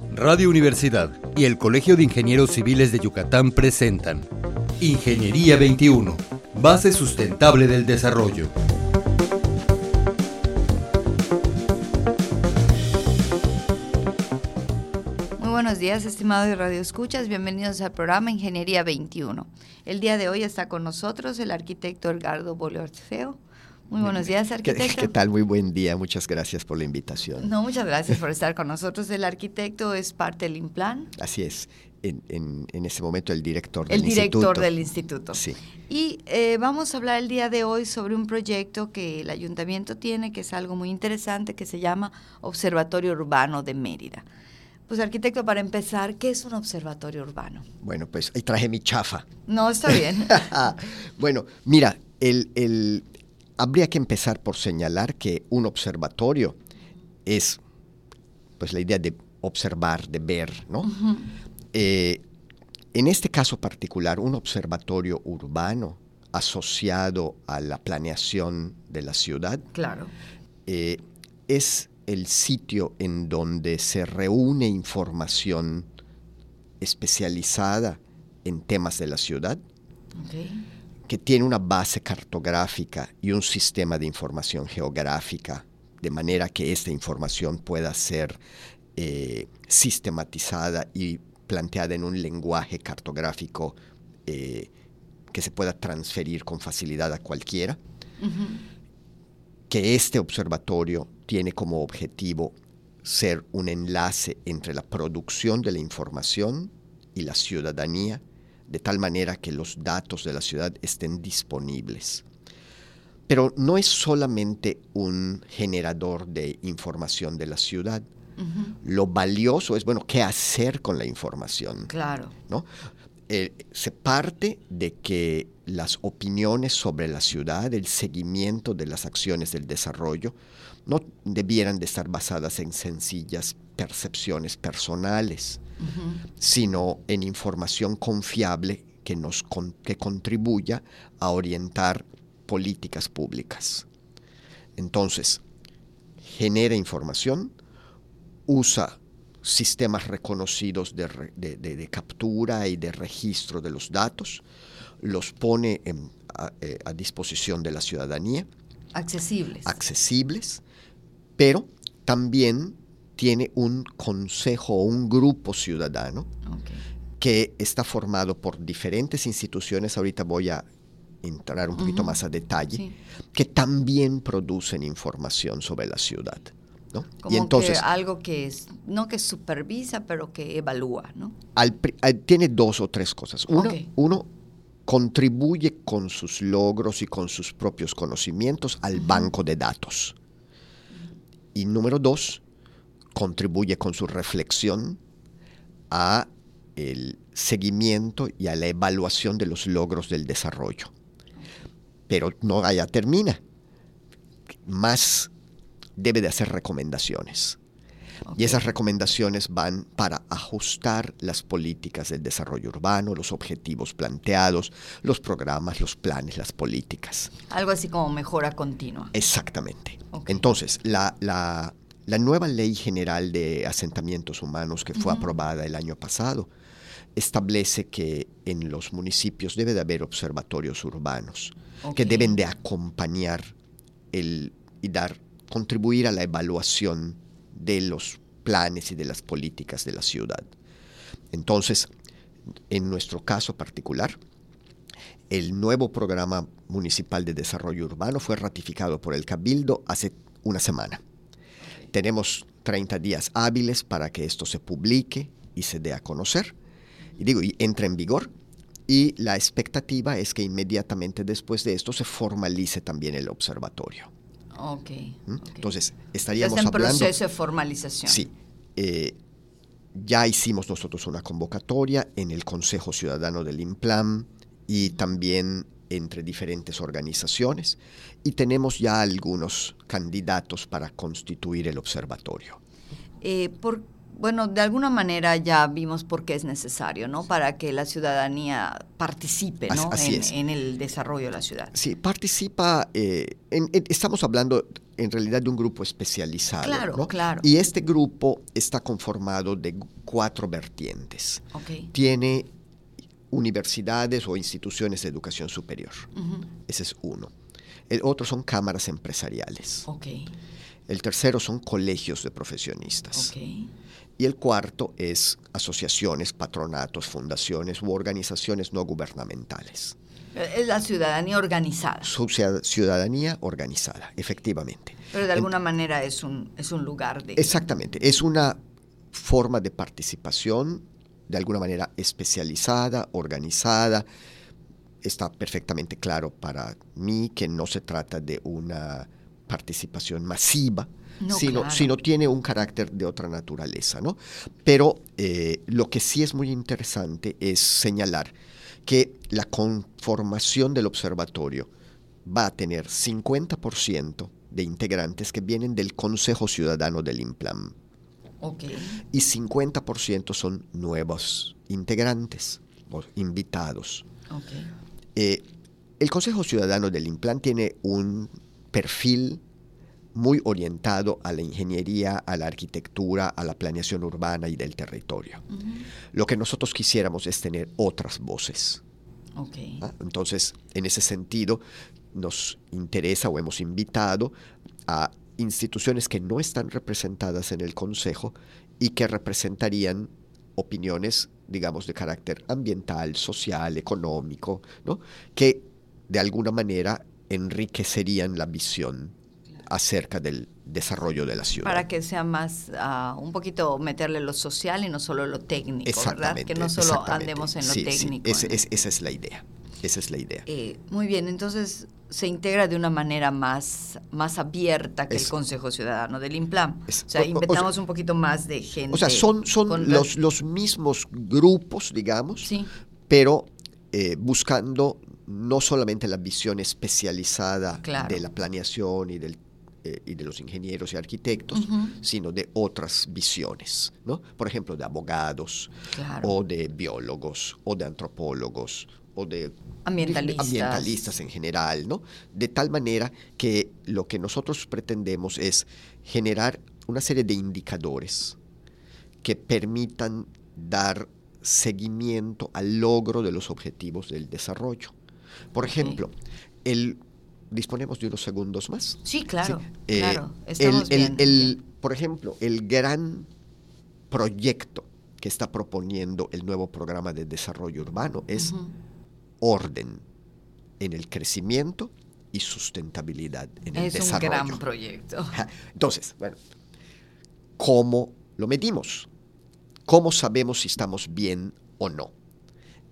Radio Universidad y el Colegio de Ingenieros Civiles de Yucatán presentan Ingeniería 21, base sustentable del desarrollo. Muy buenos días, estimados Radio Escuchas. Bienvenidos al programa Ingeniería 21. El día de hoy está con nosotros el arquitecto Edgardo Bolorfeo. Muy buenos días, arquitecto. ¿Qué, tal? Muy buen día. Muchas gracias por la invitación. No, muchas gracias por estar con nosotros. El arquitecto es parte del IMPLAN. Así es. En, en, este momento el director del el instituto. director del instituto. Sí. Y eh, vamos a hablar el día de hoy sobre un proyecto que el ayuntamiento tiene, que es algo muy interesante, que se llama Observatorio Urbano de Mérida. Pues arquitecto, para empezar, ¿qué es un observatorio urbano? Bueno, pues ahí traje mi chafa. No, está bien. bueno, mira, el, el, habría que empezar por señalar que un observatorio es pues la idea de observar, de ver, ¿no? Eh, en este caso particular, un observatorio urbano asociado a la planeación de la ciudad claro. Eh, es el sitio en donde se reúne información especializada en temas de la ciudad, que tiene una base cartográfica y un sistema de información geográfica, de manera que esta información pueda ser eh, sistematizada y planteada en un lenguaje cartográfico eh, que se pueda transferir con facilidad a cualquiera. Que este observatorio tiene como objetivo ser un enlace entre la producción de la información y la ciudadanía, de tal manera que los datos de la ciudad estén disponibles. Pero no es solamente un generador de información de la ciudad. Lo valioso es, bueno, qué hacer con la información. Claro. ¿no? Eh, se parte de que las opiniones sobre la ciudad, el seguimiento de las acciones del desarrollo, no debieran de estar basadas en sencillas percepciones personales, sino en información confiable que, nos que contribuya a orientar políticas públicas. Entonces, genera información, usa sistemas reconocidos de, captura y de registro de los datos, los pone eh, a, disposición de la ciudadanía. Accesibles. Accesibles, pero también tiene un consejo o un grupo ciudadano que está formado por diferentes instituciones, ahorita voy a entrar un poquito más a detalle, que también producen información sobre la ciudad. Como y entonces, algo que es, no que supervisa, pero que evalúa, ¿no? tiene dos o tres cosas. Uno, uno, contribuye con sus logros y con sus propios conocimientos al banco de datos. Y número dos, contribuye con su reflexión a el seguimiento y a la evaluación de los logros del desarrollo. Pero no allá termina. Más debe de hacer recomendaciones. Y esas recomendaciones van para ajustar las políticas del desarrollo urbano, los objetivos planteados, los programas, los planes, las políticas. Algo así como mejora continua. Exactamente. Entonces, la, la, nueva ley general de asentamientos humanos que fue aprobada el año pasado establece que en los municipios debe de haber observatorios urbanos que deben de acompañar el, y dar contribuir a la evaluación de los planes y de las políticas de la ciudad. Entonces, en nuestro caso particular, el nuevo programa municipal de desarrollo urbano fue ratificado por el Cabildo hace una semana. Tenemos 30 días hábiles para que esto se publique y se dé a conocer, y digo, y entre en vigor. Y la expectativa es que inmediatamente después de esto se formalice también el observatorio. Ok. ¿Mm? Entonces, estaríamos en hablando... proceso de formalización. Sí. Eh, ya hicimos nosotros una convocatoria en el Consejo Ciudadano del IMPLAM y también entre diferentes organizaciones y tenemos ya algunos candidatos para constituir el observatorio. Eh, ¿por, bueno, de alguna manera ya vimos por qué es necesario, ¿no? Para que la ciudadanía participe, ¿no? en, el desarrollo de la ciudad. Sí, participa, eh, estamos hablando en realidad de un grupo especializado. Claro, claro. Y este grupo está conformado de cuatro vertientes. Okay. Tiene universidades o instituciones de educación superior. Ese es uno. El otro son cámaras empresariales. Okay. El tercero son colegios de profesionistas. Y el cuarto es asociaciones, patronatos, fundaciones u organizaciones no gubernamentales. Es la ciudadanía organizada. Su ciudadanía organizada, efectivamente. Pero de alguna manera es un, es un lugar de... Exactamente, es una forma de participación de alguna manera especializada, organizada. Está perfectamente claro para mí que no se trata de una participación masiva, sino, sino, tiene un carácter de otra naturaleza. ¿no? Pero eh, lo que sí es muy interesante es señalar que la conformación del observatorio va a tener 50% de integrantes que vienen del Consejo Ciudadano del IMPLAM. Y 50% son nuevos integrantes o invitados. Eh, el Consejo Ciudadano del IMPLAM tiene un perfil muy orientado a la ingeniería, a la arquitectura, a la planeación urbana y del territorio. Lo que nosotros quisiéramos es tener otras voces. Ah, entonces, en ese sentido, nos interesa o hemos invitado a instituciones que no están representadas en el Consejo y que representarían opiniones, digamos, de carácter ambiental, social, económico, ¿no? que de alguna manera enriquecerían la visión acerca del desarrollo de la ciudad. Para que sea más, uh, un poquito meterle lo social y no solo lo técnico, ¿verdad? Que no solo andemos en lo técnico. Sí. esa es la idea. Esa es la idea. Eh, muy bien, entonces se integra de una manera más, más abierta que el Consejo Ciudadano del IMPLAM. o sea, inventamos un poquito más de gente. O sea, son, son los, los mismos grupos, digamos, sí. pero eh, buscando no solamente la visión especializada de la planeación y, del, eh, y de los ingenieros y arquitectos, sino de otras visiones, ¿no? Por ejemplo, de abogados, o de biólogos, o de antropólogos, o de ambientalistas. ambientalistas en general, ¿no? De tal manera que lo que nosotros pretendemos es generar una serie de indicadores que permitan dar seguimiento al logro de los objetivos del desarrollo. Por ejemplo, el disponemos de unos segundos más. Sí, claro. Eh, claro. el, por ejemplo, el gran proyecto que está proponiendo el nuevo programa de desarrollo urbano es orden en el crecimiento y sustentabilidad en el desarrollo. Es un gran proyecto. Entonces, bueno, ¿cómo lo medimos? ¿Cómo sabemos si estamos bien o no?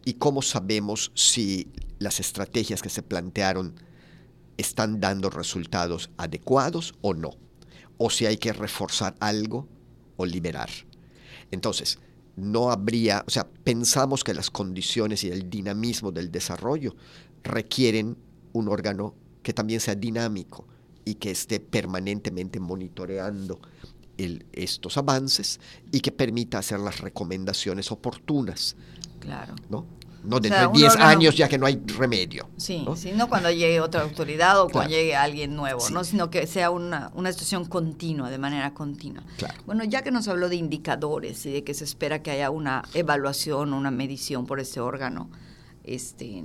¿Y cómo sabemos si las estrategias que se plantearon están dando resultados adecuados o no? O si hay que reforzar algo o liberar. Entonces, no habría, o sea, pensamos que las condiciones y el dinamismo del desarrollo requieren un órgano que también sea dinámico y que esté permanentemente monitoreando estos avances y que permita hacer las recomendaciones oportunas. Claro. ¿no? No dentro de 10 años ya que no hay remedio. Sí, ¿no? no cuando llegue otra autoridad o cuando llegue alguien nuevo, ¿no? sino que sea una, una situación continua, de manera continua. Bueno, ya que nos habló de indicadores y de que se espera que haya una evaluación, una medición por ese órgano este,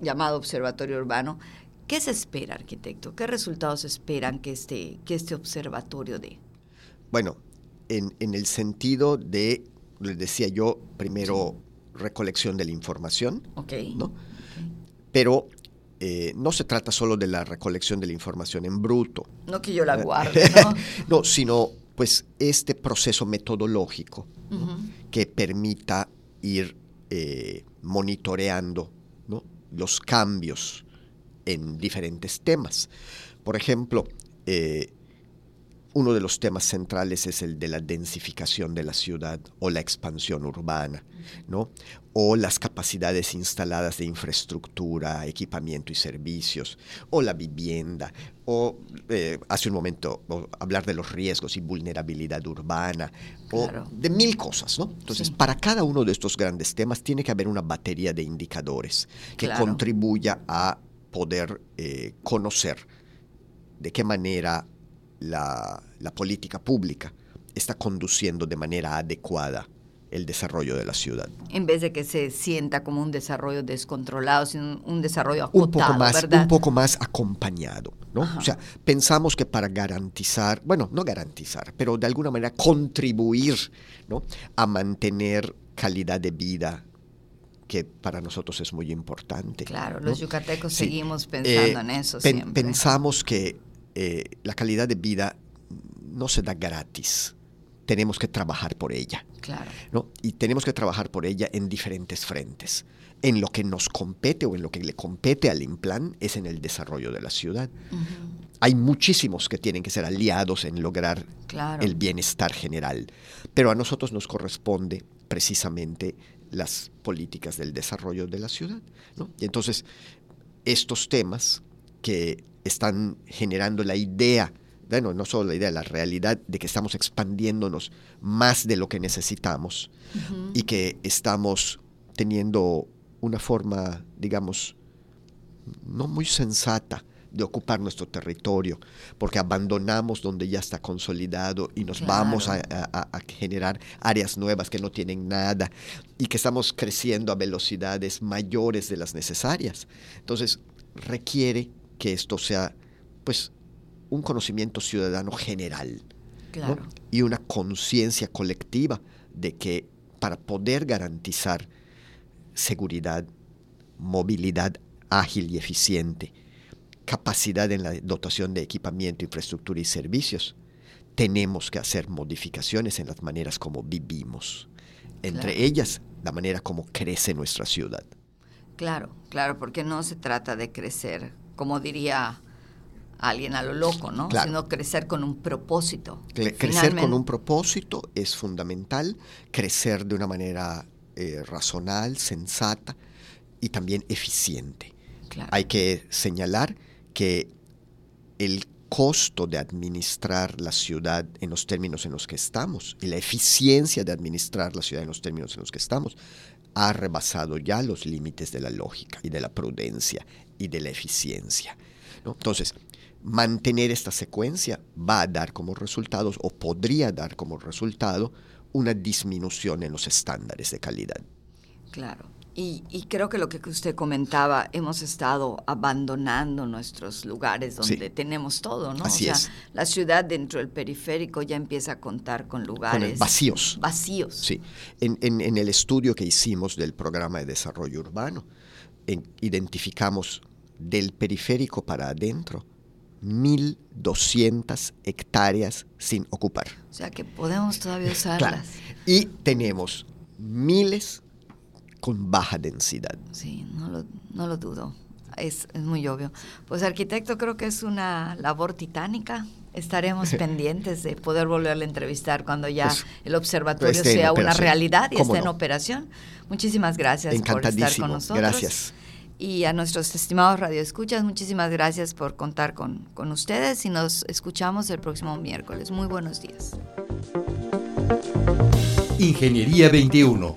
llamado Observatorio Urbano, ¿qué se espera, arquitecto? ¿Qué resultados esperan que este, que este observatorio dé? Bueno, en, en el sentido de, les decía yo, primero recolección de la información. ¿no? Pero eh, no se trata solo de la recolección de la información en bruto. No que yo la guarde, ¿no? no, sino pues este proceso metodológico que permita ir eh, monitoreando los cambios en diferentes temas. Por ejemplo, eh, uno de los temas centrales es el de la densificación de la ciudad o la expansión urbana, ¿no? O las capacidades instaladas de infraestructura, equipamiento y servicios, o la vivienda, o eh, hace un momento hablar de los riesgos y vulnerabilidad urbana, o de mil cosas, ¿no? Entonces, para cada uno de estos grandes temas tiene que haber una batería de indicadores que contribuya a poder eh, conocer de qué manera la, política pública está conduciendo de manera adecuada el desarrollo de la ciudad. En vez de que se sienta como un desarrollo descontrolado, sino un desarrollo acotado, un poco más, ¿verdad? Un poco más acompañado, ¿no? O sea, pensamos que para garantizar, bueno, no garantizar, pero de alguna manera contribuir, ¿no? A mantener calidad de vida que para nosotros es muy importante. Claro, los yucatecos seguimos pensando en eso siempre. Pensamos que eh, la calidad de vida no se da gratis. Tenemos que trabajar por ella. Claro. ¿no? Y tenemos que trabajar por ella en diferentes frentes. En lo que nos compete o en lo que le compete al Implan es en el desarrollo de la ciudad. Hay muchísimos que tienen que ser aliados en lograr el bienestar general, pero a nosotros nos corresponde precisamente las políticas del desarrollo de la ciudad. ¿no? Y entonces, estos temas que están generando la idea, bueno, no solo la idea, la realidad de que estamos expandiéndonos más de lo que necesitamos y que estamos teniendo una forma, digamos, no muy sensata de ocupar nuestro territorio, porque abandonamos donde ya está consolidado y nos vamos a, a, generar áreas nuevas que no tienen nada y que estamos creciendo a velocidades mayores de las necesarias. Entonces, requiere que esto sea pues un conocimiento ciudadano general y una conciencia colectiva de que para poder garantizar seguridad, movilidad ágil y eficiente, capacidad en la dotación de equipamiento, infraestructura y servicios, tenemos que hacer modificaciones en las maneras como vivimos, entre ellas la manera como crece nuestra ciudad. Claro, claro, porque no se trata de crecer, como diría alguien a lo loco, ¿no? Sino crecer con un propósito. crecer con un propósito es fundamental, crecer de una manera eh, razonal, sensata y también eficiente. Hay que señalar que el costo de administrar la ciudad en los términos en los que estamos y la eficiencia de administrar la ciudad en los términos en los que estamos ha rebasado ya los límites de la lógica y de la prudencia y de la eficiencia. Entonces, mantener esta secuencia va a dar como resultados o podría dar como resultado una disminución en los estándares de calidad. Claro. Y, creo que lo que usted comentaba, hemos estado abandonando nuestros lugares donde tenemos todo, ¿no? Así o sea, la ciudad dentro del periférico ya empieza a contar con lugares vacíos. Vacíos. Sí. En, en, el estudio que hicimos del programa de desarrollo urbano, identificamos del periférico para adentro 1.200 hectáreas sin ocupar. O sea que podemos todavía usarlas. Y tenemos miles con baja densidad. Sí, no lo, no lo dudo. Es, es, muy obvio. Pues arquitecto, creo que es una labor titánica. Estaremos pendientes de poder volverle a entrevistar cuando ya pues, el observatorio sea una realidad y esté en operación. Muchísimas gracias por estar con nosotros. Gracias y a nuestros estimados radioescuchas, muchísimas gracias por contar con, con ustedes y nos escuchamos el próximo miércoles. Muy buenos días. Ingeniería 21,